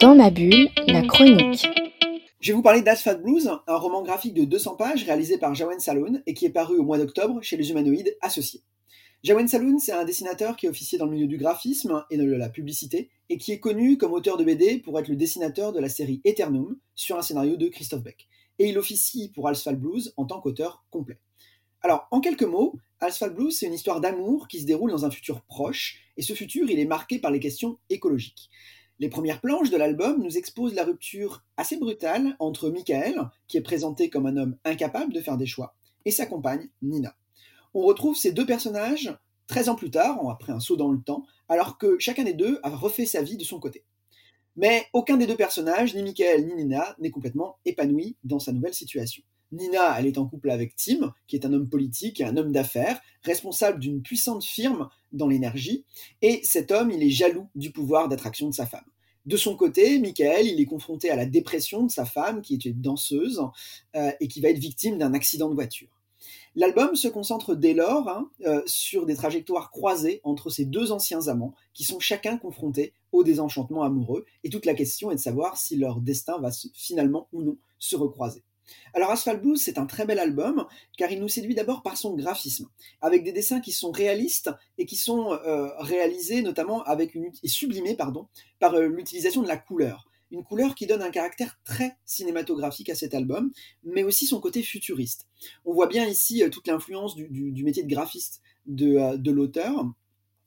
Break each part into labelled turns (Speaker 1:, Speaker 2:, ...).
Speaker 1: Dans ma bulle, la chronique.
Speaker 2: Je vais vous parler d'Asphalt Blues, un roman graphique de 200 pages réalisé par Jawen Saloon et qui est paru au mois d'octobre chez les Humanoïdes Associés. Jawen Saloon, c'est un dessinateur qui est officié dans le milieu du graphisme et de la publicité et qui est connu comme auteur de BD pour être le dessinateur de la série Eternum sur un scénario de Christophe Beck. Et il officie pour Asphalt Blues en tant qu'auteur complet. Alors, en quelques mots, Asphalt Blues, c'est une histoire d'amour qui se déroule dans un futur proche, et ce futur, il est marqué par les questions écologiques. Les premières planches de l'album nous exposent la rupture assez brutale entre Michael, qui est présenté comme un homme incapable de faire des choix, et sa compagne, Nina. On retrouve ces deux personnages 13 ans plus tard, après un saut dans le temps, alors que chacun des deux a refait sa vie de son côté. Mais aucun des deux personnages, ni Michael ni Nina, n'est complètement épanoui dans sa nouvelle situation. Nina, elle est en couple avec Tim, qui est un homme politique et un homme d'affaires, responsable d'une puissante firme dans l'énergie, et cet homme, il est jaloux du pouvoir d'attraction de sa femme. De son côté, Michael, il est confronté à la dépression de sa femme, qui est une danseuse, euh, et qui va être victime d'un accident de voiture. L'album se concentre dès lors hein, euh, sur des trajectoires croisées entre ces deux anciens amants, qui sont chacun confrontés au désenchantement amoureux, et toute la question est de savoir si leur destin va finalement ou non se recroiser. Alors Asphalt Blues, c'est un très bel album, car il nous séduit d'abord par son graphisme, avec des dessins qui sont réalistes et qui sont euh, réalisés notamment avec une, et sublimés pardon, par euh, l'utilisation de la couleur. Une couleur qui donne un caractère très cinématographique à cet album, mais aussi son côté futuriste. On voit bien ici euh, toute l'influence du, métier de graphiste de l'auteur,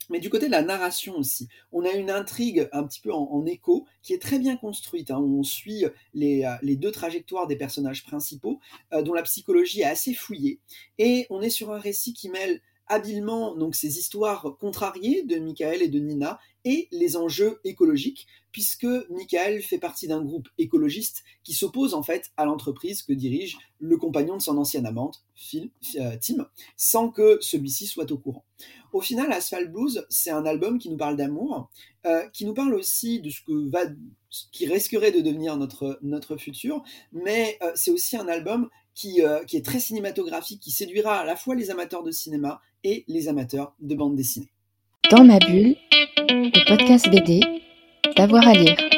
Speaker 2: mais du côté de la narration aussi, on a une intrigue un petit peu en, écho qui est très bien construite. Hein. On suit les, euh, les, deux trajectoires des personnages principaux, euh, dont la psychologie est assez fouillée. Et on est sur un récit qui mêle habilement donc ces histoires contrariées de Michael et de Nina et les enjeux écologiques, puisque Michael fait partie d'un groupe écologiste qui s'oppose en fait à l'entreprise que dirige le compagnon de son ancienne amante, Phil, euh, Tim, sans que celui-ci soit au courant. Au final, Asphalt Blues, c'est un album qui nous parle d'amour, euh, qui nous parle aussi de ce que va, qui risquerait de devenir notre, notre futur, mais euh, c'est aussi un album qui, qui est très cinématographique, qui séduira à la fois les amateurs de cinéma et les amateurs de bande dessinée.
Speaker 1: Dans ma bulle, le podcast BD, d'avoir à lire.